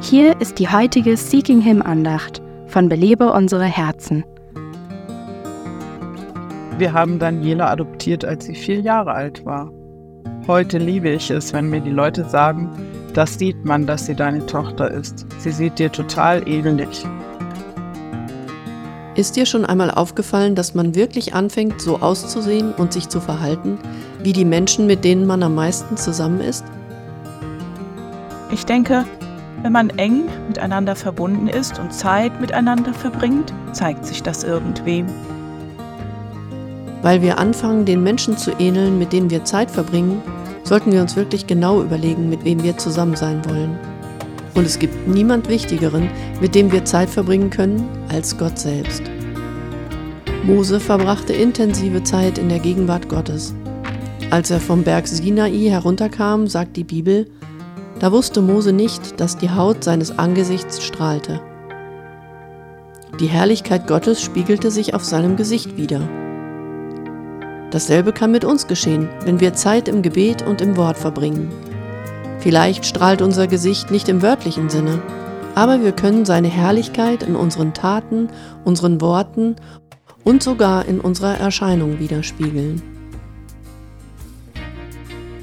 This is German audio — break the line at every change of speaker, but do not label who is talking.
Hier ist die heutige Seeking Him Andacht von Belebe unsere Herzen.
Wir haben Daniela adoptiert, als sie vier Jahre alt war. Heute liebe ich es, wenn mir die Leute sagen, das sieht man, dass sie deine Tochter ist. Sie sieht dir total ähnlich.
Ist dir schon einmal aufgefallen, dass man wirklich anfängt, so auszusehen und sich zu verhalten, wie die Menschen, mit denen man am meisten zusammen ist?
Ich denke, wenn man eng miteinander verbunden ist und Zeit miteinander verbringt, zeigt sich das irgendwem.
Weil wir anfangen, den Menschen zu ähneln, mit denen wir Zeit verbringen, sollten wir uns wirklich genau überlegen, mit wem wir zusammen sein wollen. Und es gibt niemand Wichtigeren, mit dem wir Zeit verbringen können, als Gott selbst. Mose verbrachte intensive Zeit in der Gegenwart Gottes. Als er vom Berg Sinai herunterkam, sagt die Bibel, da wusste Mose nicht, dass die Haut seines Angesichts strahlte. Die Herrlichkeit Gottes spiegelte sich auf seinem Gesicht wider. Dasselbe kann mit uns geschehen, wenn wir Zeit im Gebet und im Wort verbringen. Vielleicht strahlt unser Gesicht nicht im wörtlichen Sinne, aber wir können seine Herrlichkeit in unseren Taten, unseren Worten und sogar in unserer Erscheinung widerspiegeln.